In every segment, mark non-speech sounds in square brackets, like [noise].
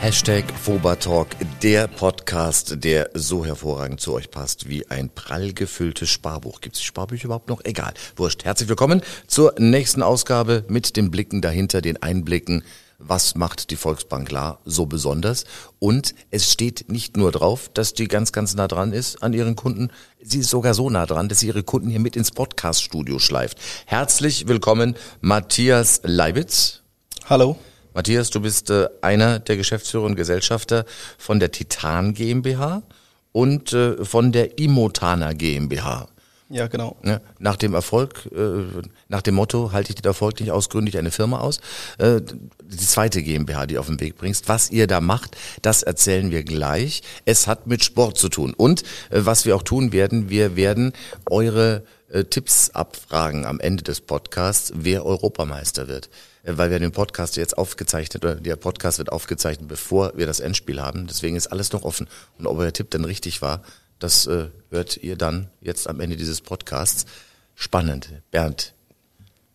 Hashtag Fobatalk, der Podcast, der so hervorragend zu euch passt wie ein prall gefülltes Sparbuch. Gibt es Sparbücher überhaupt noch? Egal. Wurscht. Herzlich willkommen zur nächsten Ausgabe mit den Blicken dahinter, den Einblicken. Was macht die Volksbank La so besonders? Und es steht nicht nur drauf, dass die ganz, ganz nah dran ist an ihren Kunden. Sie ist sogar so nah dran, dass sie ihre Kunden hier mit ins Podcast-Studio schleift. Herzlich willkommen, Matthias Leibitz. Hallo. Matthias, du bist äh, einer der Geschäftsführer und Gesellschafter von der Titan GmbH und äh, von der Imotana GmbH. Ja, genau. Ja, nach dem Erfolg, äh, nach dem Motto, halte ich den Erfolg nicht aus, gründe ich eine Firma aus. Äh, die zweite GmbH, die auf den Weg bringst. Was ihr da macht, das erzählen wir gleich. Es hat mit Sport zu tun. Und äh, was wir auch tun werden, wir werden eure äh, Tipps abfragen am Ende des Podcasts, wer Europameister wird. Äh, weil wir den Podcast jetzt aufgezeichnet, oder der Podcast wird aufgezeichnet, bevor wir das Endspiel haben. Deswegen ist alles noch offen. Und ob euer Tipp dann richtig war, das äh, hört ihr dann jetzt am Ende dieses Podcasts. Spannend. Bernd.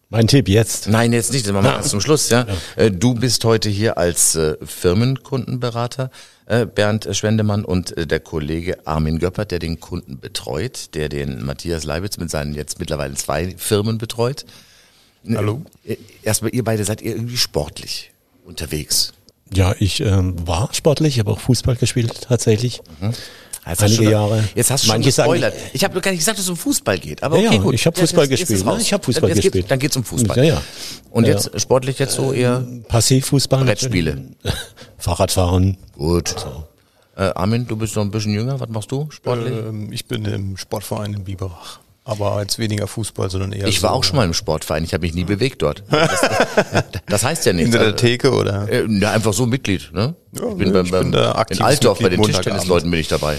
Mein Tipp jetzt? Nein, jetzt nicht. Das machen wir erst zum Schluss. Ja. ja. Du bist heute hier als äh, Firmenkundenberater, äh, Bernd Schwendemann, und äh, der Kollege Armin Göppert, der den Kunden betreut, der den Matthias Leibitz mit seinen jetzt mittlerweile zwei Firmen betreut. Hallo. Erstmal, ihr beide seid ihr irgendwie sportlich unterwegs. Ja, ich ähm, war sportlich, habe auch Fußball gespielt tatsächlich. Mhm. Jetzt Einige schon, Jahre. Jetzt hast du schon gespoilert. Sagen, ich habe gar nicht gesagt, dass es um Fußball geht. Aber okay, ja, gut. Ich habe Fußball jetzt, gespielt. Jetzt ich habe Fußball dann, gespielt. Geht, dann geht's um Fußball. Ja, ja. Und jetzt ja. sportlich jetzt so eher ähm, Passivfußball. Brettspiele. [laughs] Fahrradfahren. Gut. So. Äh, Armin, du bist noch ein bisschen jünger. Was machst du sportlich? Ähm, ich bin im Sportverein in Biberach. Aber jetzt weniger Fußball, sondern eher. Ich war so, auch schon mal im Sportverein. Ich habe mich nie bewegt dort. [laughs] Das, das heißt ja nichts. Hinter der Theke oder? Äh, ja, einfach so Mitglied. Ne? Ja, ich bin, beim, beim, bin in Altdorf bei den Tischtennisleuten bin ich dabei.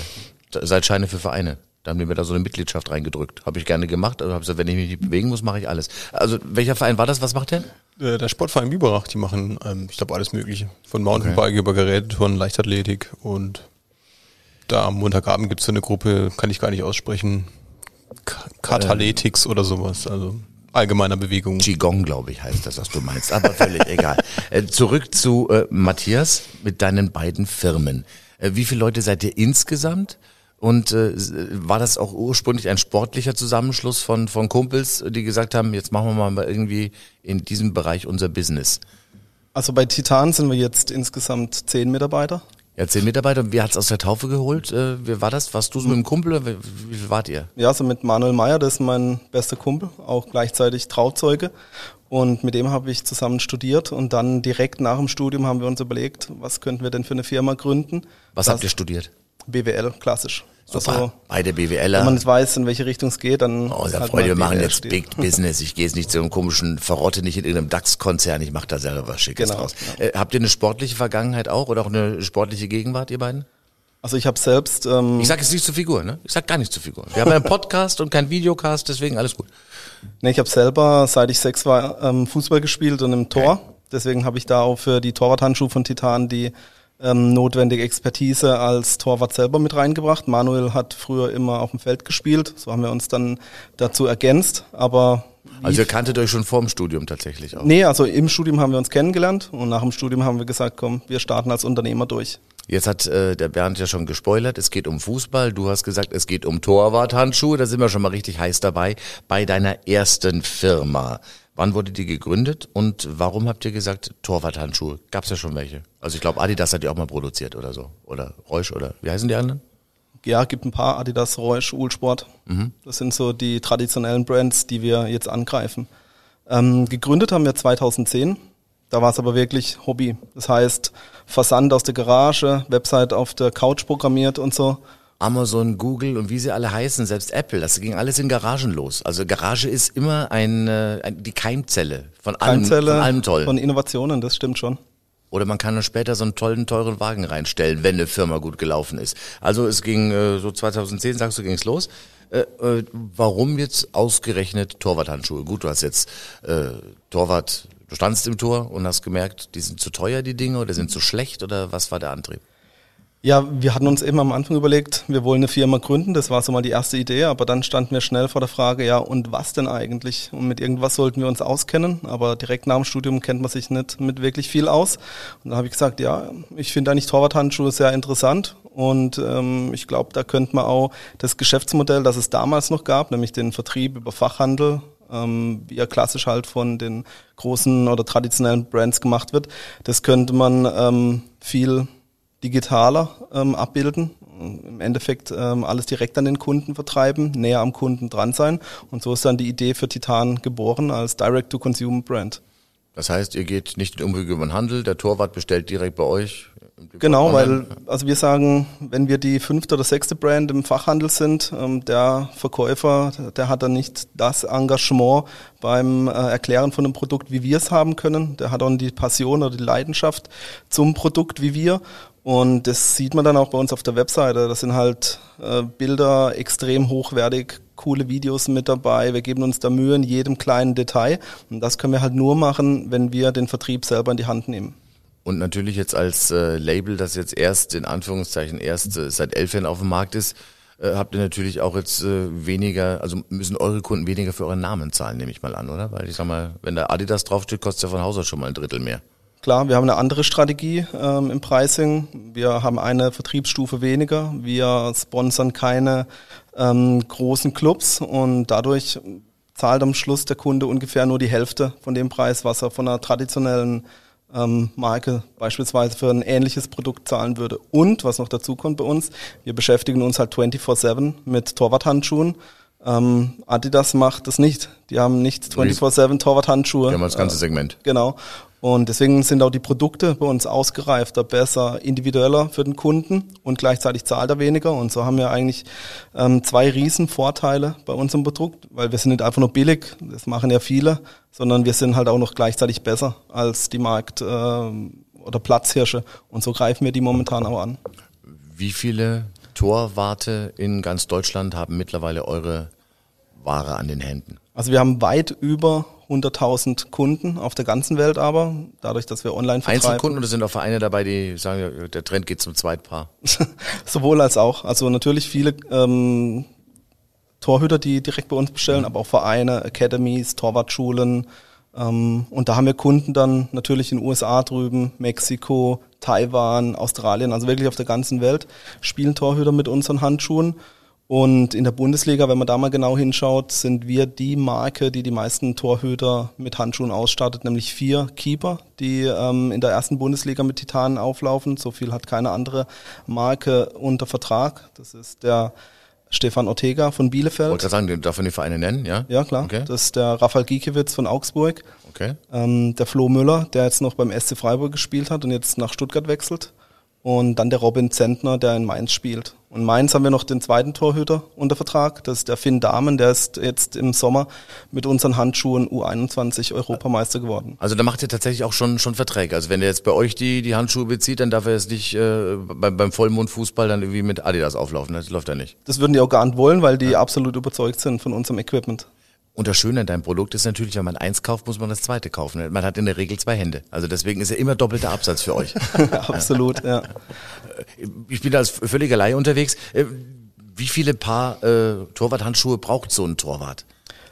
Seit Scheine für Vereine. Da haben die mir da so eine Mitgliedschaft reingedrückt. Habe ich gerne gemacht. Also habe gesagt, wenn ich mich nicht bewegen muss, mache ich alles. Also welcher Verein war das? Was macht der? Äh, der Sportverein Biberach. Die machen, ähm, ich glaube, alles Mögliche. Von Mountainbike okay. über Gerätetouren, Leichtathletik und da am Montagabend gibt's so eine Gruppe, kann ich gar nicht aussprechen, Kataletics ähm, oder sowas, also allgemeiner Bewegung. Qigong, glaube ich, heißt das, was du meinst, aber völlig egal. Äh, zurück zu äh, Matthias mit deinen beiden Firmen. Äh, wie viele Leute seid ihr insgesamt? Und äh, war das auch ursprünglich ein sportlicher Zusammenschluss von, von Kumpels, die gesagt haben, jetzt machen wir mal irgendwie in diesem Bereich unser Business? Also bei Titan sind wir jetzt insgesamt zehn Mitarbeiter. Ja, zehn Mitarbeiter. Wer hat's aus der Taufe geholt? Äh, wie war das? Warst du so mit dem Kumpel wie, wie viel wart ihr? Ja, so mit Manuel Meyer, das ist mein bester Kumpel, auch gleichzeitig Trauzeuge. Und mit dem habe ich zusammen studiert und dann direkt nach dem Studium haben wir uns überlegt, was könnten wir denn für eine Firma gründen. Was das habt ihr studiert? BWL, klassisch. Super, also, beide BWLer. Wenn man nicht weiß, in welche Richtung es geht, dann. Oh, da halt Freunde, wir machen jetzt steht. Big Business. Ich gehe jetzt nicht zu einem komischen Verrotte, nicht in irgendeinem DAX-Konzern. Ich mache da selber was Schickes genau, draus. Genau. Äh, habt ihr eine sportliche Vergangenheit auch oder auch eine sportliche Gegenwart, ihr beiden? Also ich habe selbst. Ähm, ich sage jetzt nicht zur Figur, ne? Ich sag gar nicht zur Figur. Wir haben einen Podcast und keinen Videocast, deswegen alles gut. Nee, ich habe selber, seit ich sechs war, ähm, Fußball gespielt und im Tor. Okay. Deswegen habe ich da auch für die Torwarthandschuhe von Titan die ähm, notwendige Expertise als Torwart selber mit reingebracht. Manuel hat früher immer auf dem Feld gespielt, so haben wir uns dann dazu ergänzt, aber also ihr kanntet euch schon vor dem Studium tatsächlich auch? Nee, also im Studium haben wir uns kennengelernt und nach dem Studium haben wir gesagt, komm, wir starten als Unternehmer durch. Jetzt hat äh, der Bernd ja schon gespoilert, es geht um Fußball, du hast gesagt, es geht um Torwarthandschuhe, da sind wir schon mal richtig heiß dabei, bei deiner ersten Firma. Wann wurde die gegründet und warum habt ihr gesagt Torwarthandschuhe? Gab es ja schon welche? Also ich glaube Adidas hat die auch mal produziert oder so. Oder Reusch oder wie heißen die anderen? Ja, gibt ein paar Adidas, Reusch, Ulsport. Mhm. Das sind so die traditionellen Brands, die wir jetzt angreifen. Ähm, gegründet haben wir 2010. Da war es aber wirklich Hobby. Das heißt, Versand aus der Garage, Website auf der Couch programmiert und so. Amazon, Google und wie sie alle heißen, selbst Apple, das ging alles in Garagen los. Also Garage ist immer ein, äh, die Keimzelle von allem, Keimzelle von allem toll. Von Innovationen, das stimmt schon. Oder man kann dann später so einen tollen, teuren Wagen reinstellen, wenn eine Firma gut gelaufen ist. Also es ging äh, so 2010, sagst du, ging es los. Äh, äh, warum jetzt ausgerechnet Torwarthandschuhe? Gut, du hast jetzt äh, Torwart, du standst im Tor und hast gemerkt, die sind zu teuer, die Dinge, oder sind zu schlecht, oder was war der Antrieb? Ja, wir hatten uns eben am Anfang überlegt, wir wollen eine Firma gründen, das war so mal die erste Idee, aber dann standen wir schnell vor der Frage, ja, und was denn eigentlich? Und mit irgendwas sollten wir uns auskennen, aber direkt nach dem Studium kennt man sich nicht mit wirklich viel aus. Und da habe ich gesagt, ja, ich finde eigentlich Torwarthandschuhe sehr interessant und ähm, ich glaube, da könnte man auch das Geschäftsmodell, das es damals noch gab, nämlich den Vertrieb über Fachhandel, ähm, wie er klassisch halt von den großen oder traditionellen Brands gemacht wird, das könnte man ähm, viel digitaler ähm, abbilden. Im Endeffekt ähm, alles direkt an den Kunden vertreiben, näher am Kunden dran sein. Und so ist dann die Idee für Titan geboren als Direct-to-Consumer-Brand. Das heißt, ihr geht nicht den Umweg über den Handel, der Torwart bestellt direkt bei euch. Genau, weil also wir sagen, wenn wir die fünfte oder sechste Brand im Fachhandel sind, ähm, der Verkäufer, der hat dann nicht das Engagement beim äh, Erklären von einem Produkt, wie wir es haben können. Der hat auch die Passion oder die Leidenschaft zum Produkt wie wir. Und das sieht man dann auch bei uns auf der Webseite. Das sind halt äh, Bilder extrem hochwertig, coole Videos mit dabei. Wir geben uns da Mühe in jedem kleinen Detail. Und das können wir halt nur machen, wenn wir den Vertrieb selber in die Hand nehmen. Und natürlich jetzt als äh, Label, das jetzt erst in Anführungszeichen erst äh, seit elf Jahren auf dem Markt ist, äh, habt ihr natürlich auch jetzt äh, weniger, also müssen eure Kunden weniger für euren Namen zahlen, nehme ich mal an, oder? Weil ich sag mal, wenn da Adidas draufsteht, kostet ja von Haus aus schon mal ein Drittel mehr. Klar, wir haben eine andere Strategie ähm, im Pricing. Wir haben eine Vertriebsstufe weniger. Wir sponsern keine ähm, großen Clubs und dadurch zahlt am Schluss der Kunde ungefähr nur die Hälfte von dem Preis, was er von einer traditionellen ähm, Marke beispielsweise für ein ähnliches Produkt zahlen würde. Und was noch dazu kommt bei uns, wir beschäftigen uns halt 24-7 mit Torwarthandschuhen. Ähm, Adidas macht das nicht. Die haben nicht 24-7 Torwarthandschuhe. Die haben das ganze Segment. Äh, genau. Und deswegen sind auch die Produkte bei uns ausgereifter, besser, individueller für den Kunden und gleichzeitig zahlt er weniger. Und so haben wir eigentlich ähm, zwei riesen Vorteile bei unserem Produkt, weil wir sind nicht einfach nur billig, das machen ja viele, sondern wir sind halt auch noch gleichzeitig besser als die Markt- äh, oder Platzhirsche. Und so greifen wir die momentan auch an. Wie viele Torwarte in ganz Deutschland haben mittlerweile eure Ware an den Händen? Also wir haben weit über 100.000 Kunden auf der ganzen Welt aber, dadurch, dass wir online vertreiben. Einzelkunden oder sind auch Vereine dabei, die sagen, der Trend geht zum Zweitpaar? [laughs] Sowohl als auch. Also natürlich viele ähm, Torhüter, die direkt bei uns bestellen, mhm. aber auch Vereine, Academies, Torwartschulen. Ähm, und da haben wir Kunden dann natürlich in den USA drüben, Mexiko, Taiwan, Australien, also wirklich auf der ganzen Welt spielen Torhüter mit unseren Handschuhen. Und in der Bundesliga, wenn man da mal genau hinschaut, sind wir die Marke, die die meisten Torhüter mit Handschuhen ausstattet, nämlich vier Keeper, die ähm, in der ersten Bundesliga mit Titanen auflaufen. So viel hat keine andere Marke unter Vertrag. Das ist der Stefan Ortega von Bielefeld. Wollte sagen, darf man die Vereine nennen, ja? Ja, klar. Okay. Das ist der Rafael Giekewitz von Augsburg. Okay. Ähm, der Flo Müller, der jetzt noch beim SC Freiburg gespielt hat und jetzt nach Stuttgart wechselt. Und dann der Robin Zentner, der in Mainz spielt. Und Mainz haben wir noch den zweiten Torhüter unter Vertrag. Das ist der Finn Dahmen, der ist jetzt im Sommer mit unseren Handschuhen U21 Europameister geworden. Also da macht ihr tatsächlich auch schon, schon Verträge. Also wenn er jetzt bei euch die, die Handschuhe bezieht, dann darf er jetzt nicht äh, beim, beim Vollmondfußball dann irgendwie mit Adidas auflaufen. Das läuft ja nicht. Das würden die auch gar nicht wollen, weil die ja. absolut überzeugt sind von unserem Equipment. Und das Schöne an deinem Produkt ist natürlich, wenn man eins kauft, muss man das zweite kaufen. Man hat in der Regel zwei Hände. Also deswegen ist ja immer doppelter Absatz für euch. [laughs] Absolut, ja. Ich bin als völliger Laie unterwegs. Äh, wie viele Paar äh, Torwarthandschuhe braucht so ein Torwart?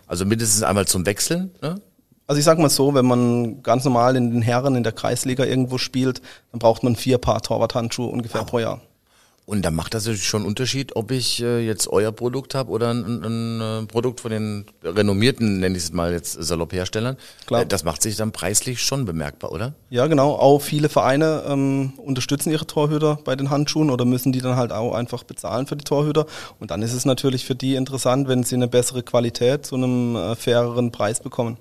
Also mindestens einmal zum Wechseln, ne? Also ich sag mal so, wenn man ganz normal in den Herren in der Kreisliga irgendwo spielt, dann braucht man vier Paar Torwarthandschuhe ungefähr wow. pro Jahr. Und da macht das natürlich schon einen Unterschied, ob ich äh, jetzt euer Produkt habe oder ein, ein, ein, Produkt von den renommierten, nenne ich es mal jetzt salopp Herstellern. Klar. Äh, das macht sich dann preislich schon bemerkbar, oder? Ja, genau. Auch viele Vereine ähm, unterstützen ihre Torhüter bei den Handschuhen oder müssen die dann halt auch einfach bezahlen für die Torhüter. Und dann ist es natürlich für die interessant, wenn sie eine bessere Qualität zu einem äh, faireren Preis bekommen.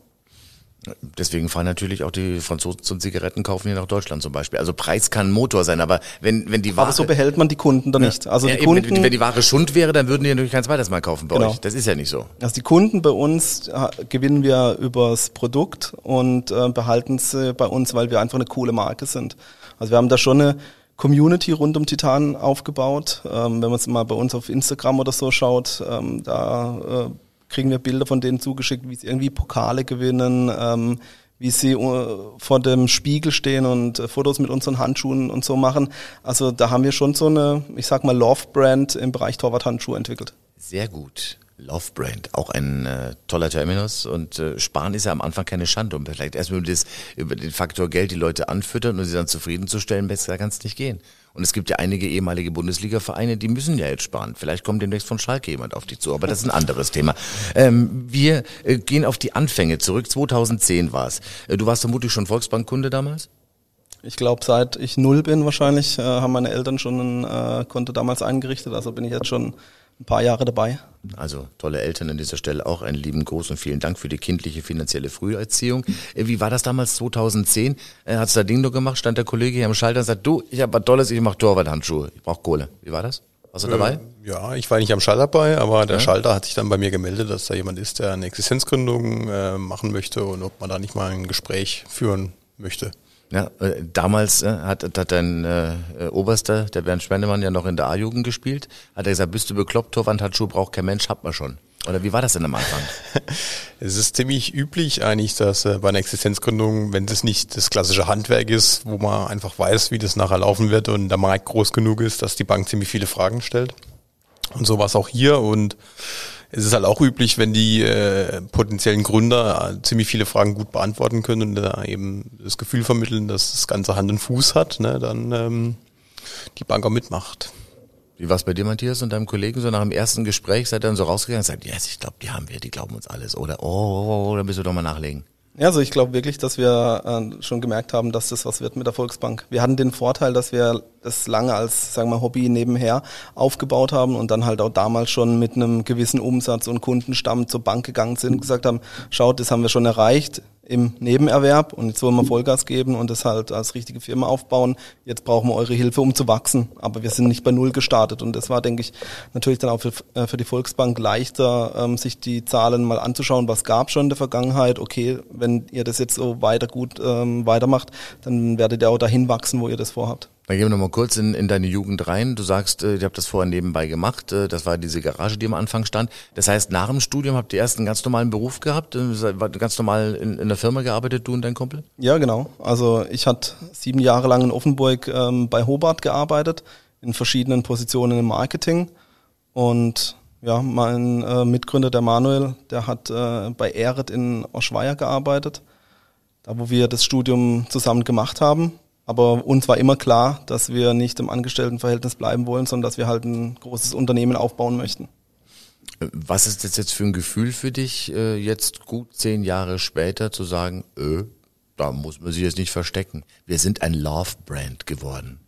Deswegen fahren natürlich auch die Franzosen zum Zigaretten kaufen hier nach Deutschland zum Beispiel. Also Preis kann Motor sein, aber wenn, wenn die Ware... Aber so behält man die Kunden dann nicht. Also ja, die Kunden, wenn, wenn, die Ware Schund wäre, dann würden die natürlich kein zweites Mal kaufen bei genau. euch. Das ist ja nicht so. Also die Kunden bei uns gewinnen wir übers Produkt und äh, behalten sie bei uns, weil wir einfach eine coole Marke sind. Also wir haben da schon eine Community rund um Titan aufgebaut. Ähm, wenn man es mal bei uns auf Instagram oder so schaut, ähm, da äh, kriegen wir Bilder von denen zugeschickt, wie sie irgendwie Pokale gewinnen, ähm, wie sie äh, vor dem Spiegel stehen und äh, Fotos mit unseren Handschuhen und so machen. Also da haben wir schon so eine, ich sag mal, Love-Brand im Bereich Torwart-Handschuhe entwickelt. Sehr gut. Love Brand, auch ein äh, toller Terminus und äh, Sparen ist ja am Anfang keine Schande, um vielleicht erstmal über, das, über den Faktor Geld die Leute anfüttern und sie dann zufriedenzustellen, besser kann es nicht gehen. Und es gibt ja einige ehemalige Bundesliga-Vereine, die müssen ja jetzt sparen. Vielleicht kommt demnächst von Schalke jemand auf die zu, aber das ist ein anderes Thema. Ähm, wir äh, gehen auf die Anfänge zurück. 2010 war es. Äh, du warst vermutlich schon Volksbankkunde damals? Ich glaube, seit ich null bin wahrscheinlich, äh, haben meine Eltern schon ein äh, Konto damals eingerichtet. Also bin ich jetzt schon ein paar Jahre dabei. Also tolle Eltern an dieser Stelle auch einen lieben Gruß und vielen Dank für die kindliche finanzielle Früherziehung. Äh, wie war das damals 2010? Äh, Hat's da Ding nur gemacht? Stand der Kollege hier am Schalter und sagt, du, ich habe was Tolles, ich mache Torwarthandschuhe, ich brauche Kohle. Wie war das? Warst du dabei? Äh, ja, ich war nicht am Schalter dabei, aber der ja. Schalter hat sich dann bei mir gemeldet, dass da jemand ist, der eine Existenzgründung äh, machen möchte und ob man da nicht mal ein Gespräch führen möchte. Ja, äh, damals äh, hat, hat dein äh, Oberster, der Bernd Spendemann, ja noch in der A-Jugend gespielt. Hat er gesagt, bist du bekloppt, Torwandhandschuh braucht kein Mensch, hat man schon. Oder wie war das denn am Anfang? [laughs] es ist ziemlich üblich eigentlich, dass äh, bei einer Existenzgründung, wenn das nicht das klassische Handwerk ist, wo man einfach weiß, wie das nachher laufen wird und der Markt groß genug ist, dass die Bank ziemlich viele Fragen stellt. Und so war es auch hier und es ist halt auch üblich, wenn die äh, potenziellen Gründer äh, ziemlich viele Fragen gut beantworten können und da eben das Gefühl vermitteln, dass das Ganze Hand und Fuß hat, ne, dann ähm, die Bank auch mitmacht. Wie war es bei dir, Matthias, und deinem Kollegen? So nach dem ersten Gespräch seid ihr dann so rausgegangen und sagt, yes, ich glaube, die haben wir, die glauben uns alles. Oder, oh, oh, oh, oh dann müssen wir doch mal nachlegen. Ja, also ich glaube wirklich, dass wir äh, schon gemerkt haben, dass das was wird mit der Volksbank. Wir hatten den Vorteil, dass wir das lange als, sagen wir, Hobby nebenher aufgebaut haben und dann halt auch damals schon mit einem gewissen Umsatz und Kundenstamm zur Bank gegangen sind und gesagt haben, schaut, das haben wir schon erreicht im Nebenerwerb und jetzt wollen wir Vollgas geben und das halt als richtige Firma aufbauen. Jetzt brauchen wir eure Hilfe, um zu wachsen. Aber wir sind nicht bei Null gestartet und das war, denke ich, natürlich dann auch für, äh, für die Volksbank leichter, ähm, sich die Zahlen mal anzuschauen, was gab schon in der Vergangenheit. Okay, wenn ihr das jetzt so weiter gut ähm, weitermacht, dann werdet ihr auch dahin wachsen, wo ihr das vorhabt. Dann gehen wir nochmal kurz in, in deine Jugend rein. Du sagst, äh, ihr habt das vorher nebenbei gemacht. Äh, das war diese Garage, die am Anfang stand. Das heißt, nach dem Studium habt ihr erst einen ganz normalen Beruf gehabt? Äh, ganz normal in, in der Firma gearbeitet, du und dein Kumpel? Ja, genau. Also ich hatte sieben Jahre lang in Offenburg ähm, bei Hobart gearbeitet, in verschiedenen Positionen im Marketing. Und ja, mein äh, Mitgründer, der Manuel, der hat äh, bei Eret in Oschweier gearbeitet, da wo wir das Studium zusammen gemacht haben. Aber uns war immer klar, dass wir nicht im Angestelltenverhältnis bleiben wollen, sondern dass wir halt ein großes Unternehmen aufbauen möchten. Was ist das jetzt für ein Gefühl für dich, äh, jetzt gut zehn Jahre später zu sagen, öh, da muss man sich jetzt nicht verstecken. Wir sind ein Love-Brand geworden.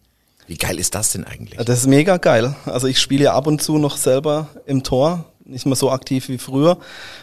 Wie geil ist das denn eigentlich? Das ist mega geil. Also ich spiele ja ab und zu noch selber im Tor, nicht mehr so aktiv wie früher,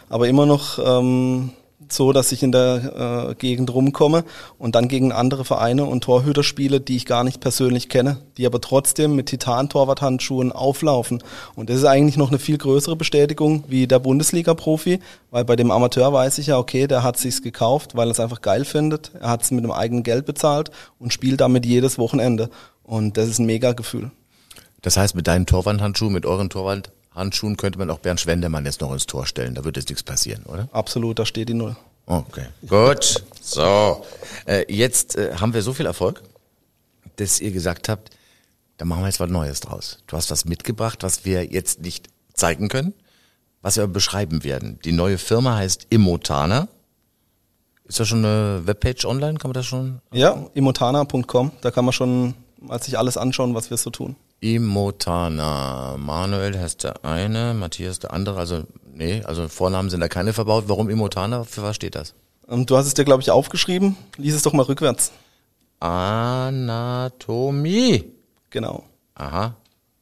aber immer noch ähm, so, dass ich in der äh, Gegend rumkomme und dann gegen andere Vereine und Torhüter spiele, die ich gar nicht persönlich kenne, die aber trotzdem mit Titan-Torwarthandschuhen auflaufen. Und das ist eigentlich noch eine viel größere Bestätigung wie der Bundesliga-Profi, weil bei dem Amateur weiß ich ja, okay, der hat sich's gekauft, weil er es einfach geil findet. Er hat es mit dem eigenen Geld bezahlt und spielt damit jedes Wochenende. Und das ist ein mega Gefühl. Das heißt, mit deinen Torwandhandschuhen, mit euren Torwand Handschuhen könnte man auch Bernd Schwendemann jetzt noch ins Tor stellen. Da wird jetzt nichts passieren, oder? Absolut, da steht die Null. Okay, gut. So, äh, jetzt äh, haben wir so viel Erfolg, dass ihr gesagt habt, da machen wir jetzt was Neues draus. Du hast was mitgebracht, was wir jetzt nicht zeigen können, was wir aber beschreiben werden. Die neue Firma heißt Immotana. Ist da schon eine Webpage online? Kann man das schon? Ja, immotana.com. Da kann man schon mal sich alles anschauen, was wir so tun. Imotana. Manuel heißt der eine, Matthias der andere. Also, nee, also Vornamen sind da keine verbaut. Warum Imotana? Für was steht das? Ähm, du hast es dir, glaube ich, aufgeschrieben. Lies es doch mal rückwärts. Anatomie. Genau. Aha.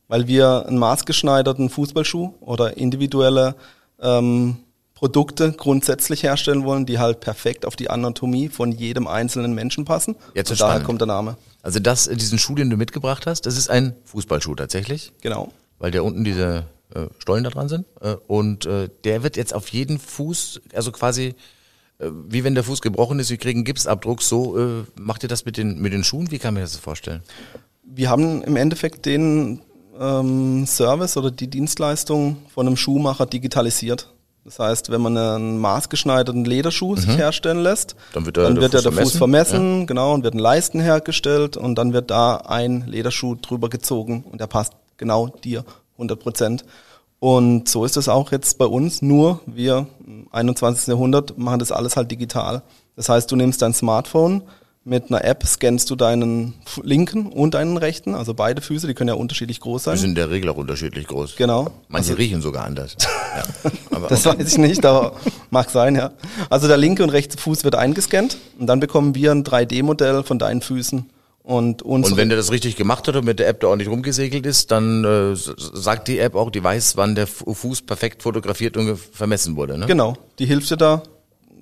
Weil wir einen maßgeschneiderten Fußballschuh oder individuelle ähm, Produkte grundsätzlich herstellen wollen, die halt perfekt auf die Anatomie von jedem einzelnen Menschen passen. Jetzt Und daher spannend. kommt der Name. Also das, diesen Schuh, den du mitgebracht hast, das ist ein Fußballschuh tatsächlich. Genau. Weil der unten diese äh, Stollen da dran sind. Äh, und äh, der wird jetzt auf jeden Fuß, also quasi äh, wie wenn der Fuß gebrochen ist, wir kriegen Gipsabdruck, so äh, macht ihr das mit den, mit den Schuhen? Wie kann man das vorstellen? Wir haben im Endeffekt den ähm, Service oder die Dienstleistung von einem Schuhmacher digitalisiert. Das heißt, wenn man einen maßgeschneiderten Lederschuh mhm. sich herstellen lässt, dann wird, der, dann der wird Fuß der, der Fuß vermessen. Ja. genau, und wird ein Leisten hergestellt und dann wird da ein Lederschuh drüber gezogen und der passt genau dir 100 Prozent. Und so ist es auch jetzt bei uns, nur wir im 21. Jahrhundert machen das alles halt digital. Das heißt, du nimmst dein Smartphone, mit einer App scannst du deinen linken und deinen rechten, also beide Füße, die können ja unterschiedlich groß sein. Die sind in der Regel auch unterschiedlich groß. Genau. Manche riechen sogar anders. [laughs] ja. Aber Das weiß ich nicht, aber mag sein, ja. Also der linke und rechte Fuß wird eingescannt und dann bekommen wir ein 3D-Modell von deinen Füßen und Und wenn der das richtig gemacht hat und mit der App da ordentlich rumgesegelt ist, dann äh, sagt die App auch, die weiß, wann der Fu- Fuß perfekt fotografiert und vermessen wurde. Ne? genau, die hilft dir da.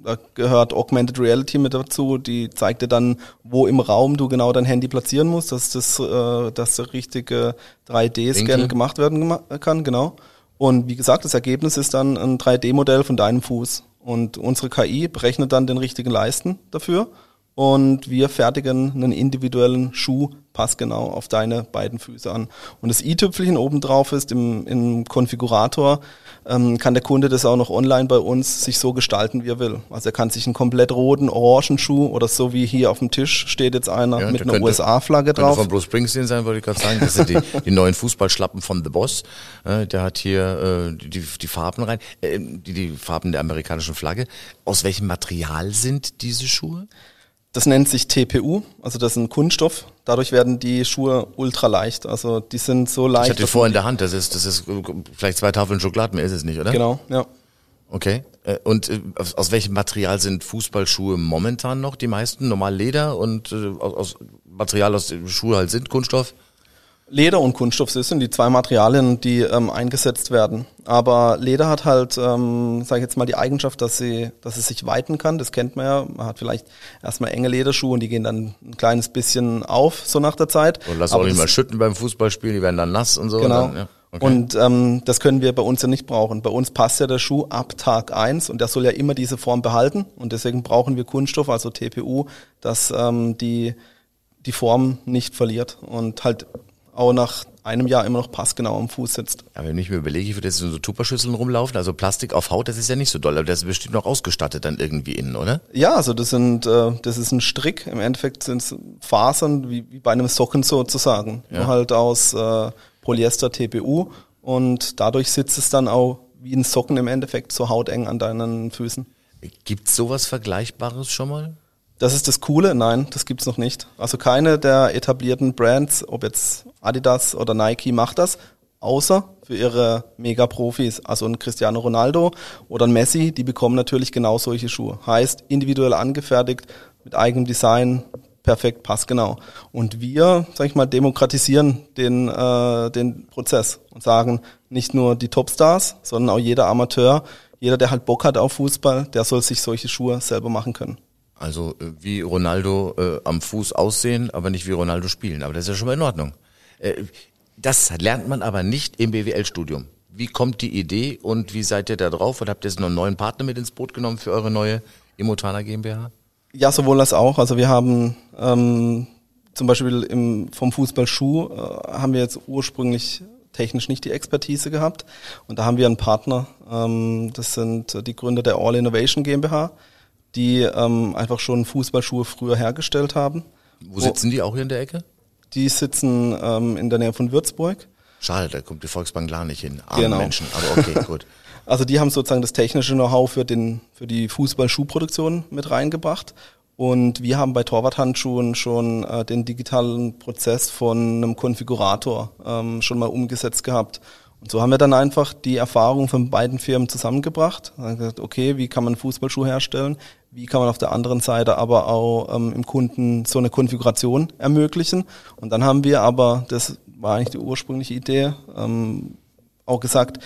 Da gehört Augmented Reality mit dazu, die zeigt dir dann, wo im Raum du genau dein Handy platzieren musst, dass das, äh, dass der richtige 3D-Scan Winkel. gemacht werden kann, genau. Und wie gesagt, das Ergebnis ist dann ein 3D-Modell von deinem Fuß. Und unsere KI berechnet dann den richtigen Leisten dafür. Und wir fertigen einen individuellen Schuh passgenau auf deine beiden Füße an. Und das i-Tüpfelchen obendrauf ist im, im Konfigurator, ähm, kann der Kunde das auch noch online bei uns sich so gestalten, wie er will. Also er kann sich einen komplett roten, orangen Schuh oder so wie hier auf dem Tisch steht jetzt einer Ja, mit einer USA-Flagge drauf. von Bruce Springsteen sein, wollte ich gerade sagen. Das sind die, die neuen Fußballschlappen von The Boss. Äh, Der hat hier äh, die, die Farben rein, äh, die, die Farben der amerikanischen Flagge. Aus welchem Material sind diese Schuhe? Das nennt sich TPU, also das ist ein Kunststoff. Dadurch werden die Schuhe ultra leicht. Also die sind so Ich leicht. hatte dass vor in der Hand, das ist, das ist vielleicht zwei Tafeln Schokolade, mehr ist es nicht, oder? die- Genau, ja. Okay. Äh, Und äh, aus, welchem Material sind Fußballschuhe momentan noch die meisten? Normal Leder und äh, aus, Material, aus Schuhe halt sind, Kunststoff? Leder und Kunststoff das sind die zwei Materialien, die ähm, eingesetzt werden. Aber Leder hat halt, ähm, sage ich jetzt mal, die Eigenschaft, dass sie, dass es sich weiten kann. Das kennt man ja. Man hat vielleicht erstmal enge Lederschuhe und die gehen dann ein kleines bisschen auf, so nach der Zeit. Und lass auch nicht mal schütten beim Fußballspiel, die werden dann nass und so. Genau. Und, dann, ja. okay. Und ähm, das können wir bei uns ja nicht brauchen. Bei uns passt ja der Schuh ab Tag eins und der soll ja immer diese Form behalten. Und deswegen brauchen wir Kunststoff, also TPU, dass ähm, die, die Form nicht verliert und halt auch nach einem Jahr immer noch passgenau am Fuß sitzt. Aber wenn ich mir überlege, ich würde jetzt in so Tupperschüsseln rumlaufen, also Plastik auf Haut, das ist ja nicht so doll, aber das ist bestimmt noch ausgestattet dann irgendwie innen, oder? Ja, also das sind, äh, das ist ein Strick. Im Endeffekt sind es Fasern, wie, wie bei einem Socken sozusagen. Ja. Nur halt aus äh, Polyester TPU und dadurch sitzt es dann auch wie ein Socken im Endeffekt so hauteng an deinen Füßen. Gibt's sowas Vergleichbares schon mal? Das ist das Coole, nein, das gibt's noch nicht. Also keine der etablierten Brands, ob jetzt Adidas oder Nike, macht das, außer für ihre Mega-Profis. Also ein Cristiano Ronaldo oder ein Messi, die bekommen natürlich genau solche Schuhe. Heißt, individuell angefertigt, mit eigenem Design, perfekt, passgenau. Und wir, sag ich mal, demokratisieren den, äh, den Prozess und sagen, nicht nur die Topstars, sondern auch jeder Amateur, jeder, der halt Bock hat auf Fußball, der soll sich solche Schuhe selber machen können. Also äh, wie Ronaldo äh, am Fuß aussehen, aber nicht wie Ronaldo spielen. Aber das ist ja schon mal in Ordnung. Äh, das lernt man aber nicht im BWL-Studium. Wie kommt die Idee und wie seid ihr da drauf? Und habt ihr jetzt noch einen neuen Partner mit ins Boot genommen für eure neue Immotana GmbH? Ja, sowohl als auch. Also wir haben ähm, zum Beispiel im, vom Fußballschuh äh, haben wir jetzt ursprünglich technisch nicht die Expertise gehabt. Und da haben wir einen Partner, ähm, das sind die Gründer der All Innovation GmbH, die ähm, einfach schon Fußballschuhe früher hergestellt haben. Wo sitzen die auch hier in der Ecke? Die sitzen ähm, in der Nähe von Würzburg. Schade, da kommt die Volksbank klar nicht hin. Arme Genau. Menschen, aber okay, [laughs] gut. Also die haben sozusagen das technische Know-how für, den, für die Fußball-Schuhproduktion mit reingebracht. Und wir haben bei Torwarthandschuhen schon äh, den digitalen Prozess von einem Konfigurator ähm, schon mal umgesetzt gehabt. Und so haben wir dann einfach die Erfahrung von beiden Firmen zusammengebracht. Gesagt, okay, wie kann man Fußballschuh herstellen? Wie kann man auf der anderen Seite aber auch ähm, im Kunden so eine Konfiguration ermöglichen? Und dann haben wir aber, das war eigentlich die ursprüngliche Idee, ähm, auch gesagt,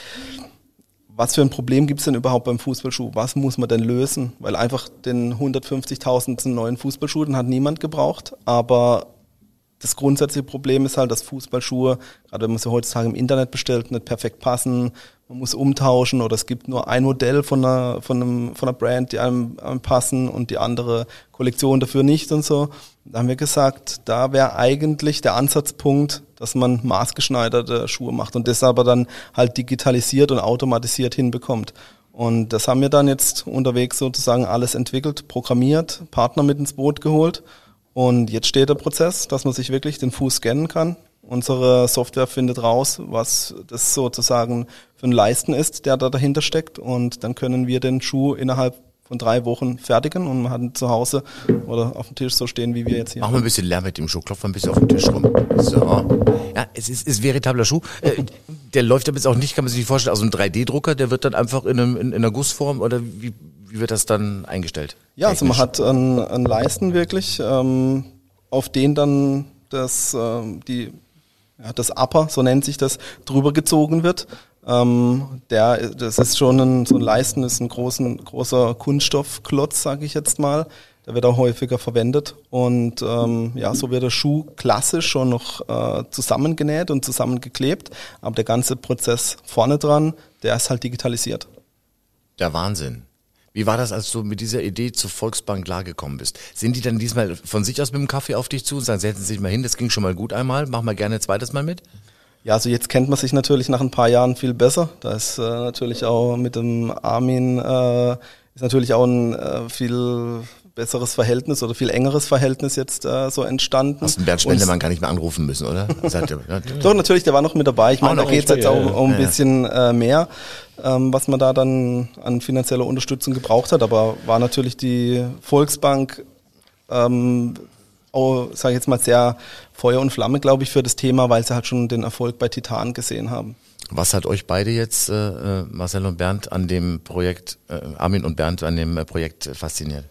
was für ein Problem gibt es denn überhaupt beim Fußballschuh? Was muss man denn lösen? Weil einfach den 150.000 neuen Fußballschuh, den hat niemand gebraucht, aber das grundsätzliche Problem ist halt, dass Fußballschuhe, gerade wenn man sie heutzutage im Internet bestellt, nicht perfekt passen. Man muss umtauschen oder es gibt nur ein Modell von einer, von einem, von einer Brand, die einem, einem passen und die andere Kollektion dafür nicht und so. Da haben wir gesagt, da wäre eigentlich der Ansatzpunkt, dass man maßgeschneiderte Schuhe macht und das aber dann halt digitalisiert und automatisiert hinbekommt. Und das haben wir dann jetzt unterwegs sozusagen alles entwickelt, programmiert, Partner mit ins Boot geholt und jetzt steht der Prozess, dass man sich wirklich den Fuß scannen kann. Unsere Software findet raus, was das sozusagen für ein Leisten ist, der da dahinter steckt. Und dann können wir den Schuh innerhalb von drei Wochen fertigen und man hat ihn zu Hause oder auf dem Tisch so stehen, wie wir jetzt hier. Machen wir ein bisschen Lärm mit dem Schuh, klopfen wir ein bisschen auf den Tisch rum. So. Ja, es ist, ist veritabler Schuh. Äh, der läuft aber jetzt auch nicht, kann man sich nicht vorstellen, aus einem 3D-Drucker, der wird dann einfach in, einem, in, in einer Gussform oder wie, wie wird das dann eingestellt? Ja, also man hat einen, einen Leisten wirklich, ähm, auf den dann das, ähm, die, ja, das Upper, so nennt sich das, drüber gezogen wird. Ähm, der, das ist schon ein, so ein Leisten, ist ein großen, großer Kunststoffklotz, sage ich jetzt mal. Der wird auch häufiger verwendet. Und ähm, ja, so wird der Schuh klassisch schon noch äh, zusammengenäht und zusammengeklebt. Aber der ganze Prozess vorne dran, der ist halt digitalisiert. Der Wahnsinn. Wie war das, als du mit dieser Idee zur Volksbank klargekommen bist? Sind die dann diesmal von sich aus mit dem Kaffee auf dich zu und sagen, setzen Sie sich mal hin, das ging schon mal gut einmal, mach mal gerne ein zweites Mal mit? Ja, also jetzt kennt man sich natürlich nach ein paar Jahren viel besser. Da ist äh, natürlich auch mit dem Armin äh, ist natürlich auch ein äh, viel besseres Verhältnis oder viel engeres Verhältnis jetzt äh, so entstanden. Hast du Bernd Spendemann gar nicht mehr anrufen müssen, oder? [laughs] Doch, natürlich, der war noch mit dabei. Ich meine, da geht es jetzt auch um ein bisschen äh, mehr, ähm, was man da dann an finanzieller Unterstützung gebraucht hat. Aber war natürlich die Volksbank ähm, auch, sage ich jetzt mal, sehr Feuer und Flamme, glaube ich, für das Thema, weil sie halt schon den Erfolg bei Titan gesehen haben. Was hat euch beide jetzt, äh, Marcel und Bernd, an dem Projekt, äh, Armin und Bernd, an dem äh, Projekt fasziniert?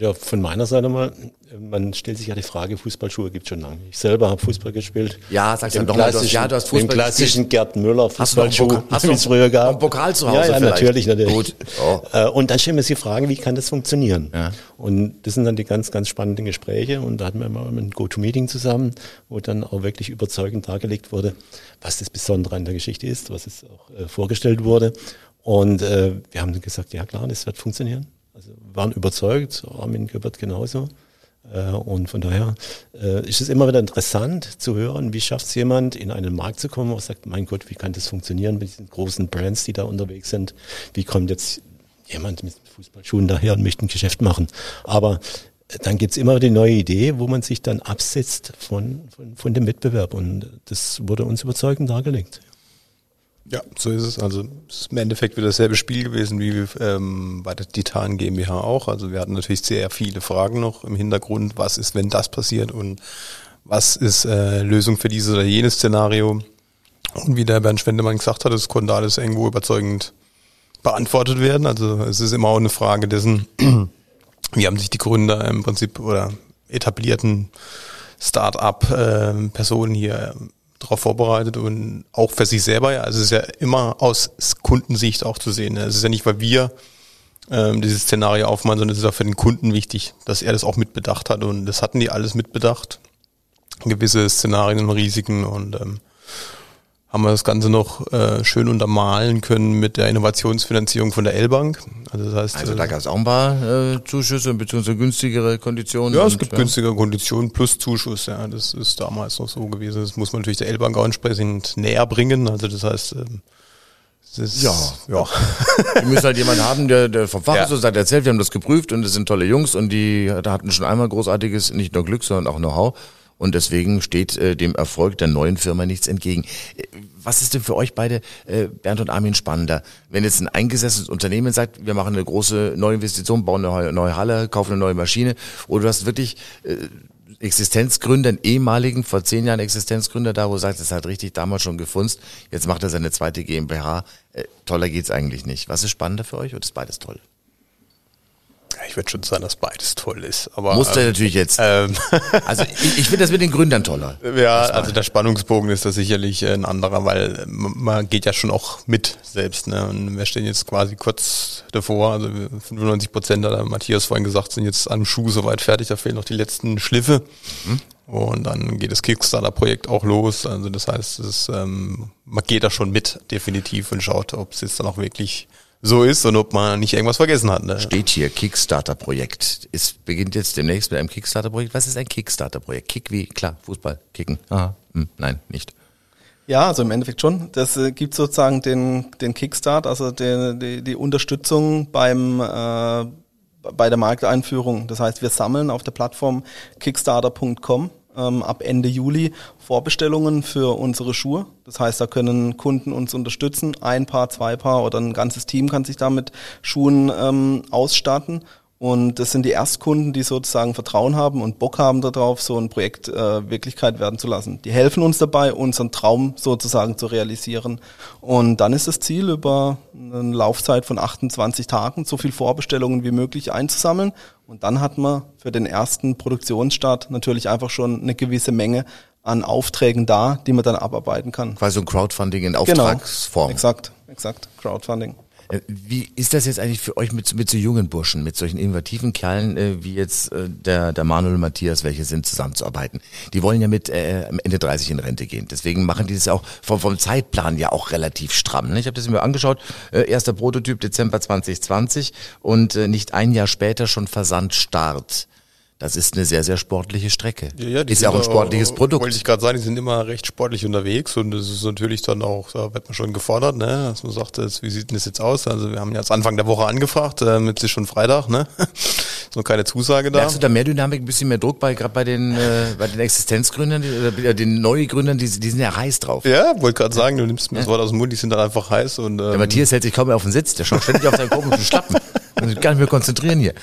Ja, von meiner Seite mal, man stellt sich ja die Frage, Fußballschuhe gibt schon lange. Ich selber habe Fußball gespielt. Ja, sagst du doch mal, du hast, ja, du hast Fußball Den klassischen Gerd Müller Fußballschuh, du es früher gab. Einen Pokal zu Hause Ja, ja, natürlich, natürlich. Gut. Oh. Äh, und dann stellen wir uns die Frage, wie kann das funktionieren? Ja. Und das sind dann die ganz, ganz spannenden Gespräche und da hatten wir mal ein Go-To-Meeting zusammen, wo dann auch wirklich überzeugend dargelegt wurde, was das Besondere an der Geschichte ist, was es auch äh, vorgestellt wurde. Und äh, wir haben gesagt, ja klar, das wird funktionieren. Also waren überzeugt, Armin Göbert genauso. Äh, und von daher äh, ist es immer wieder interessant zu hören, wie schafft es jemand, in einen Markt zu kommen, wo sagt, mein Gott, wie kann das funktionieren mit diesen großen Brands, die da unterwegs sind? Wie kommt jetzt jemand mit Fußballschuhen daher und möchte ein Geschäft machen? Aber äh, dann gibt's immer die neue Idee, wo man sich dann absetzt von, von, von dem Wettbewerb. Und das wurde uns überzeugend dargelegt. Ja, so ist es. Also es ist im Endeffekt wieder dasselbe Spiel gewesen wie ähm, bei der Titan GmbH auch. Also wir hatten natürlich sehr viele Fragen noch im Hintergrund. Was ist, wenn das passiert und was ist äh, Lösung für dieses oder jenes Szenario? Und wie der Bernd Schwendemann gesagt hat, es konnte alles irgendwo überzeugend beantwortet werden. Also es ist immer auch eine Frage dessen, [clears throat] wie haben sich die Gründer im Prinzip oder etablierten Start-up-Personen äh, hier darauf vorbereitet und auch für sich selber. Ja. Also es ist ja immer aus Kundensicht auch zu sehen. Es ist ja nicht, weil wir ähm, dieses Szenario aufmachen, sondern es ist auch für den Kunden wichtig, dass er das auch mitbedacht hat. Und das hatten die alles mitbedacht. Gewisse Szenarien und Risiken und ähm, haben wir das Ganze noch äh, schön untermalen können mit der Innovationsfinanzierung von der L-Bank. Also, das heißt, also da gab es auch ein paar äh, Zuschüsse bzw. günstigere Konditionen. Ja, es gibt ja. günstigere Konditionen plus Zuschuss. Ja, das ist damals noch so gewesen. Das muss man natürlich der L-Bank auch entsprechend näher bringen. Also das heißt, ähm, ist, ja, ja. Die müssen halt jemanden haben, der, der vom Fach ja. ist und sagt, erzählt, wir haben das geprüft und es sind tolle Jungs und die da hatten schon einmal großartiges, nicht nur Glück, sondern auch Know-how. Und deswegen steht äh, dem Erfolg der neuen Firma nichts entgegen. Äh, was ist denn für euch beide, äh, Bernd und Armin, spannender? Wenn jetzt ein eingesessenes Unternehmen sagt, wir machen eine große neue Investition, bauen eine neue Halle, kaufen eine neue Maschine, oder du hast wirklich äh, Existenzgründer, einen ehemaligen, vor zehn Jahren Existenzgründer da, wo du sagst, das hat richtig damals schon gefunzt, jetzt macht er seine zweite GmbH. Äh, toller geht's eigentlich nicht. Was ist spannender für euch oder ist beides toll? Ich würde schon sagen, dass beides toll ist. Aber muss ähm, natürlich jetzt. Ähm, [laughs] also ich, ich finde das mit den Gründern toller. Ja, also der Spannungsbogen ist da sicherlich ein anderer, weil man geht ja schon auch mit selbst. Ne? Und wir stehen jetzt quasi kurz davor. Also 95 Prozent, hat Matthias vorhin gesagt, sind jetzt am Schuh soweit fertig. Da fehlen noch die letzten Schliffe. Hm. Und dann geht das Kickstarter-Projekt auch los. Also das heißt, es, ähm, man geht da schon mit, definitiv, und schaut, ob es jetzt dann auch wirklich so ist und ob man nicht irgendwas vergessen hat. Ne? Steht hier Kickstarter-Projekt. Es beginnt jetzt demnächst mit einem Kickstarter-Projekt. Was ist ein Kickstarter-Projekt? Kick wie, klar, Fußball, kicken. Aha, hm, nein, nicht. Ja, also im Endeffekt schon. Das äh, gibt sozusagen den, den Kickstart, also die, die, die Unterstützung beim äh, bei der Markteinführung. Das heißt, wir sammeln auf der Plattform kickstarter.com ähm, ab Ende Juli Vorbestellungen für unsere Schuhe. Das heißt, da können Kunden uns unterstützen. Ein Paar, zwei Paar oder ein ganzes Team kann sich damit Schuhen ähm, ausstatten. Und das sind die Erstkunden, die sozusagen Vertrauen haben und Bock haben darauf, so ein Projekt äh, Wirklichkeit werden zu lassen. Die helfen uns dabei, unseren Traum sozusagen zu realisieren. Und dann ist das Ziel, über eine Laufzeit von 28 Tagen so viel Vorbestellungen wie möglich einzusammeln. Und dann hat man für den ersten Produktionsstart natürlich einfach schon eine gewisse Menge an Aufträgen da, die man dann abarbeiten kann. Quasi ein Crowdfunding in genau. Auftragsform. Genau, exakt, exakt, Crowdfunding. Äh, wie ist das jetzt eigentlich für euch mit, mit so jungen Burschen, mit solchen innovativen Kerlen äh, wie jetzt äh, der, der Manuel und Matthias, welche sind, zusammenzuarbeiten? Die wollen ja mit äh, Ende 30 in Rente gehen. Deswegen machen die das ja auch vom, vom Zeitplan ja auch relativ stramm. Ne? Ich habe das mir angeschaut, äh, erster Prototyp Dezember 2020 und äh, nicht ein Jahr später schon Versandstart. Das ist eine sehr, sehr sportliche Strecke. Ja, ja, ist ja auch ein sportliches Produkt. Wollte ich gerade sagen, die sind immer recht sportlich unterwegs und das ist natürlich dann auch, da wird man schon gefordert, ne? dass man sagt, wie sieht denn das jetzt aus? Also wir haben jetzt Anfang der Woche angefragt, äh, jetzt ist schon Freitag, ne? [laughs] ist noch keine Zusage da. Merkst du da mehr Dynamik, ein bisschen mehr Druck bei gerade bei den äh, bei den Existenzgründern oder den Neugründern, die, die sind ja heiß drauf. Ja, wollte gerade sagen, du nimmst mir das Wort aus dem Mund, die sind dann einfach heiß und ähm, Der Matthias hält sich kaum mehr auf den Sitz, der schaut ständig auf seinen komischen Schlappen. [laughs] Man kann nicht mehr konzentrieren hier.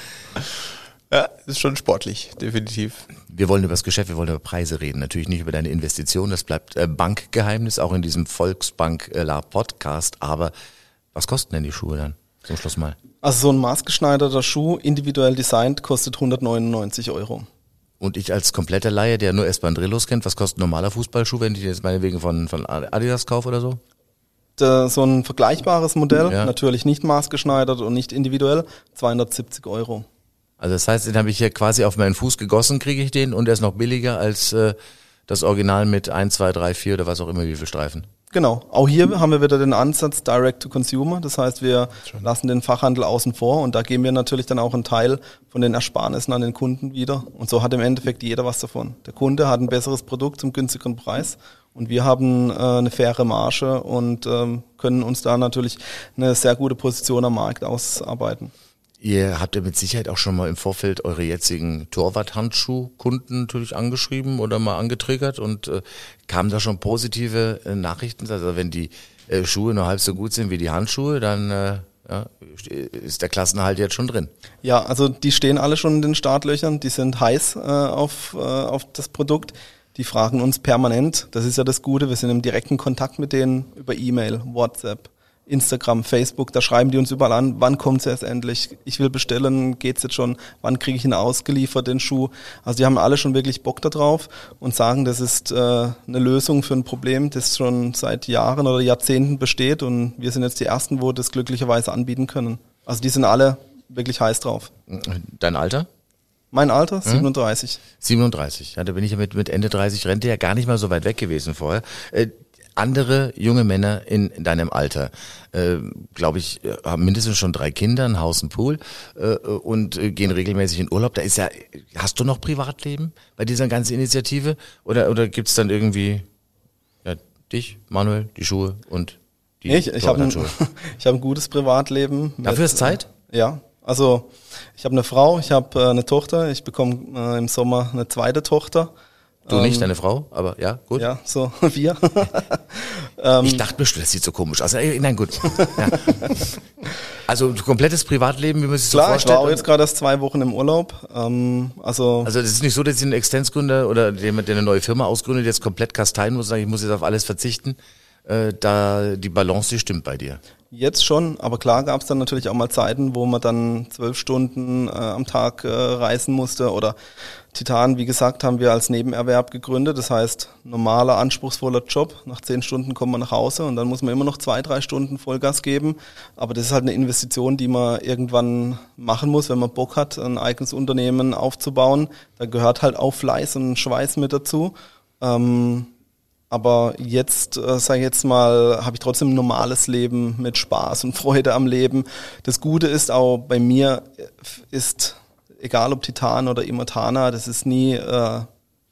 Ja, ist schon sportlich, definitiv. Wir wollen über das Geschäft, wir wollen über Preise reden. Natürlich nicht über deine Investition, das bleibt äh, Bankgeheimnis, auch in diesem Volksbank äh, La Podcast. Aber was kosten denn die Schuhe dann? Zum Schluss mal. Also so ein maßgeschneiderter Schuh, individuell designt, kostet 199 Euro. Und ich als kompletter Laie, der nur Espandrillos kennt, was kostet ein normaler Fußballschuh, wenn ich jetzt meinetwegen von, von Adidas kaufe oder so? so ein vergleichbares Modell, ja. natürlich nicht maßgeschneidert und nicht individuell, 270 Euro. Also das heißt, den habe ich hier quasi auf meinen Fuß gegossen, kriege ich den und er ist noch billiger als äh, das Original mit 1, 2, 3, 4 oder was auch immer, wie viel Streifen. Genau. Auch hier haben wir wieder den Ansatz Direct to Consumer. Das heißt, wir Schön. lassen den Fachhandel außen vor und da geben wir natürlich dann auch einen Teil von den Ersparnissen an den Kunden wieder. Und so hat im Endeffekt jeder was davon. Der Kunde hat ein besseres Produkt zum günstigeren Preis und wir haben äh, eine faire Marge und ähm, können uns da natürlich eine sehr gute Position am Markt ausarbeiten. Ihr habt ja mit Sicherheit auch schon mal im Vorfeld eure jetzigen Torwart-Handschuh-Kunden natürlich angeschrieben oder mal angetriggert und äh, kamen da schon positive äh, Nachrichten? Also wenn die äh, Schuhe nur halb so gut sind wie die Handschuhe, dann äh, ja, ist der Klassenhalt jetzt schon drin. Ja, also die stehen alle schon in den Startlöchern, die sind heiß äh, auf, äh, auf das Produkt. Die fragen uns permanent, das ist ja das Gute, wir sind im direkten Kontakt mit denen über E-Mail, WhatsApp, Instagram, Facebook, da schreiben die uns überall an, wann kommt es erst endlich? Ich will bestellen, geht's jetzt schon? Wann kriege ich ihn ausgeliefert, den Schuh? Also die haben alle schon wirklich Bock darauf und sagen, das ist äh, eine Lösung für ein Problem, das schon seit Jahren oder Jahrzehnten besteht und wir sind jetzt die Ersten, wo das glücklicherweise anbieten können. Also die sind alle wirklich heiß drauf. Dein Alter? Mein Alter? 37. Hm? 37. Ja, da bin ich ja mit, mit Ende 30 Rente ja gar nicht mal so weit weg gewesen vorher. Äh, andere junge Männer in, in deinem Alter, äh, glaube ich, äh, haben mindestens schon drei Kinder, ein Haus, ein Pool äh, und äh, gehen regelmäßig in Urlaub. Da ist ja, hast du noch Privatleben bei dieser ganzen Initiative? Oder, oder gibt's dann irgendwie ja, dich, Manuel, die Schuhe und die Ich, ich habe ein, [laughs] ich hab ein gutes Privatleben. Dafür ist Zeit? Ja, also ich habe eine Frau, ich habe äh, eine Tochter, ich bekomme äh, im Sommer eine zweite Tochter. Du nicht, ähm, deine Frau, aber ja, gut. Ja, so [laughs] wir. [laughs] Ähm, ich dachte bestimmt, das sieht so komisch aus. Nein, gut. Ja. Also komplettes Privatleben, wie man sich Klar, so vorstellt. ich war auch jetzt gerade erst zwei Wochen im Urlaub. Ähm, also also das ist nicht so, dass Sie ein Existenzgründer oder jemand, der eine neue Firma ausgründet, jetzt komplett kasteien muss und sagen, ich muss jetzt auf alles verzichten. äh, da die Balance, die stimmt bei dir. Jetzt schon, aber klar gab es dann natürlich auch mal Zeiten, wo man dann zwölf Stunden äh, am Tag äh, reisen musste oder Titan, wie gesagt, haben wir als Nebenerwerb gegründet. Das heißt, normaler, anspruchsvoller Job. Nach zehn Stunden kommt man nach Hause und dann muss man immer noch zwei, drei Stunden Vollgas geben. Aber das ist halt eine Investition, die man irgendwann machen muss, wenn man Bock hat, ein eigenes Unternehmen aufzubauen. Da gehört halt auch Fleiß und Schweiß mit dazu. Ähm, aber jetzt, äh, sage ich jetzt mal, habe ich trotzdem ein normales Leben mit Spaß und [laughs] Freude am Leben. Das Gute ist auch bei mir ist, egal ob Titan oder Immortana, das ist nie äh,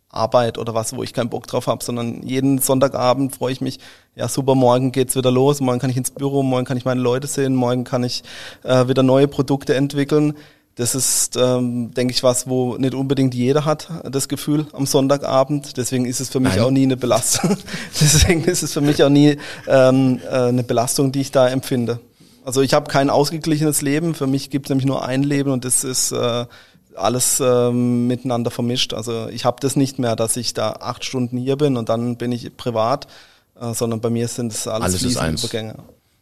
Arbeit oder was, wo ich keinen Bock drauf habe, sondern jeden Sonntagabend freue ich mich, ja super, morgen geht's wieder los, morgen kann ich ins Büro, morgen kann ich meine Leute sehen, morgen kann ich äh, wieder neue Produkte entwickeln. Das ist, ähm, denke ich, was, wo nicht unbedingt jeder hat, das Gefühl am Sonntagabend. Deswegen ist es für mich Nein. auch nie eine Belastung. [laughs] Deswegen ist es für mich auch nie ähm, äh, eine Belastung, die ich da empfinde. Also ich habe kein ausgeglichenes Leben. Für mich gibt es nämlich nur ein Leben und das ist äh, alles ähm, miteinander vermischt. Also ich habe das nicht mehr, dass ich da acht Stunden hier bin und dann bin ich privat, äh, sondern bei mir sind es alles, alles fließende Übergänge.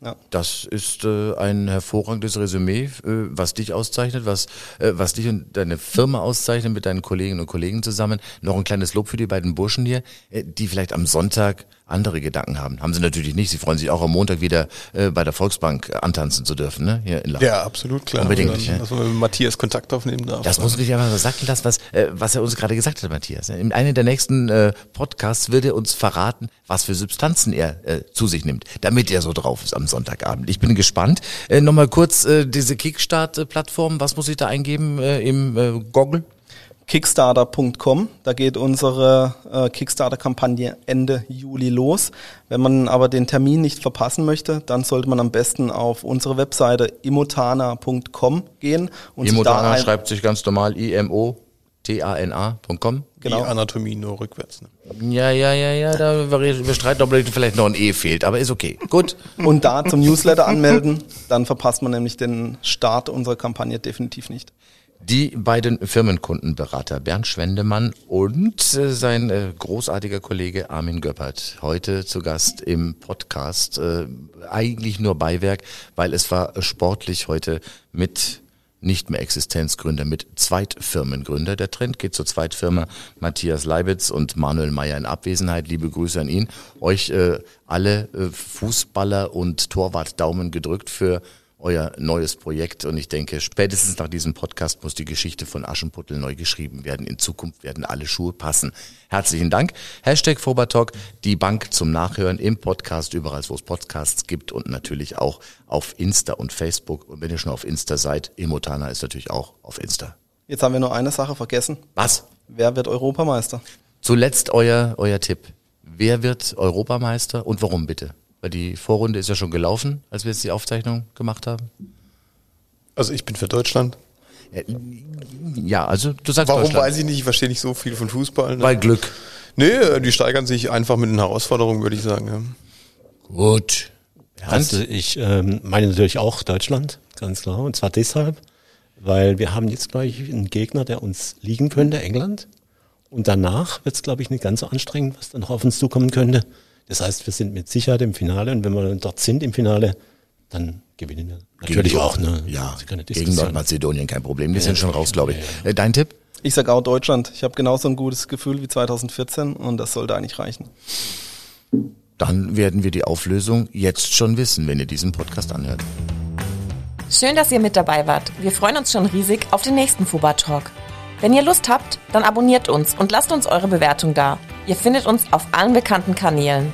Ja. Das ist äh, ein hervorragendes Resümee, äh, was dich auszeichnet, was, äh, was dich und deine Firma auszeichnet mit deinen Kolleginnen und Kollegen zusammen. Noch ein kleines Lob für die beiden Burschen hier, äh, die vielleicht am Sonntag andere Gedanken haben. Haben sie natürlich nicht. Sie freuen sich auch am Montag wieder äh, bei der Volksbank antanzen zu dürfen, ne? Hier in Lachen. Ja, absolut, klar. Unbedingt. Dann, ja. Dass man mit Matthias Kontakt aufnehmen darf. Das muss ich einfach mal sagen lassen, was, äh, was er uns gerade gesagt hat, Matthias. In einem der nächsten äh, Podcasts wird er uns verraten, was für Substanzen er äh, zu sich nimmt, damit er so drauf ist am Sonntagabend. Ich bin gespannt. Äh, Nochmal kurz äh, diese Kickstart-Plattform, was muss ich da eingeben äh, im äh, Goggle? Kickstarter.com. Da geht unsere äh, Kickstarter-Kampagne Ende Juli los. Wenn man aber den Termin nicht verpassen möchte, dann sollte man am besten auf unsere Webseite imotana.com gehen. Und Imotana schreibt sich ganz normal I-M-O. T-A-N-A.com. Genau. Die Anatomie nur rückwärts. Ne? Ja, ja, ja, ja, da wir streiten, ob vielleicht noch ein E fehlt, aber ist okay. Gut. Und da zum Newsletter anmelden, dann verpasst man nämlich den Start unserer Kampagne definitiv nicht. Die beiden Firmenkundenberater Bernd Schwendemann und äh, sein äh, großartiger Kollege Armin Göppert. Heute zu Gast im Podcast. Äh, eigentlich nur Beiwerk, weil es war sportlich heute mit nicht mehr Existenzgründer, mit Zweitfirmengründer. Der Trend geht zur Zweitfirma Matthias Leibitz und Manuel Meyer in Abwesenheit. Liebe Grüße an ihn. Euch äh, alle äh, Fußballer und Torwart Daumen gedrückt für euer neues Projekt. Und ich denke, spätestens nach diesem Podcast muss die Geschichte von Aschenputtel neu geschrieben werden. In Zukunft werden alle Schuhe passen. Herzlichen Dank. Hashtag Fobertalk, die Bank zum Nachhören im Podcast, überall wo es Podcasts gibt und natürlich auch auf Insta und Facebook. Und wenn ihr schon auf Insta seid, Emotana ist natürlich auch auf Insta. Jetzt haben wir nur eine Sache vergessen. Was? Wer wird Europameister? Zuletzt euer, euer Tipp. Wer wird Europameister und warum bitte? Weil die Vorrunde ist ja schon gelaufen, als wir jetzt die Aufzeichnung gemacht haben. Also ich bin für Deutschland. Ja, also du sagst Warum weiß ich nicht, ich verstehe nicht so viel von Fußball. Ne? Weil Glück. Nee, die steigern sich einfach mit den Herausforderungen, würde ich sagen. Ja. Gut. Also ich ähm, meine natürlich auch Deutschland, ganz klar. Und zwar deshalb, weil wir haben jetzt, glaube ich, einen Gegner, der uns liegen könnte, England. Und danach wird es, glaube ich, nicht ganz so anstrengend, was dann noch auf uns zukommen könnte. Das heißt, wir sind mit Sicherheit im Finale und wenn wir dort sind im Finale, dann gewinnen wir natürlich auch. Ne? Ja, gegen Nordmazedonien kein Problem. Die ja, sind schon raus, glaube ich. Ja. Äh, dein Tipp? Ich sage auch Deutschland. Ich habe genauso ein gutes Gefühl wie 2014 und das sollte eigentlich reichen. Dann werden wir die Auflösung jetzt schon wissen, wenn ihr diesen Podcast anhört. Schön, dass ihr mit dabei wart. Wir freuen uns schon riesig auf den nächsten Fuba Talk. Wenn ihr Lust habt, dann abonniert uns und lasst uns eure Bewertung da. Ihr findet uns auf allen bekannten Kanälen.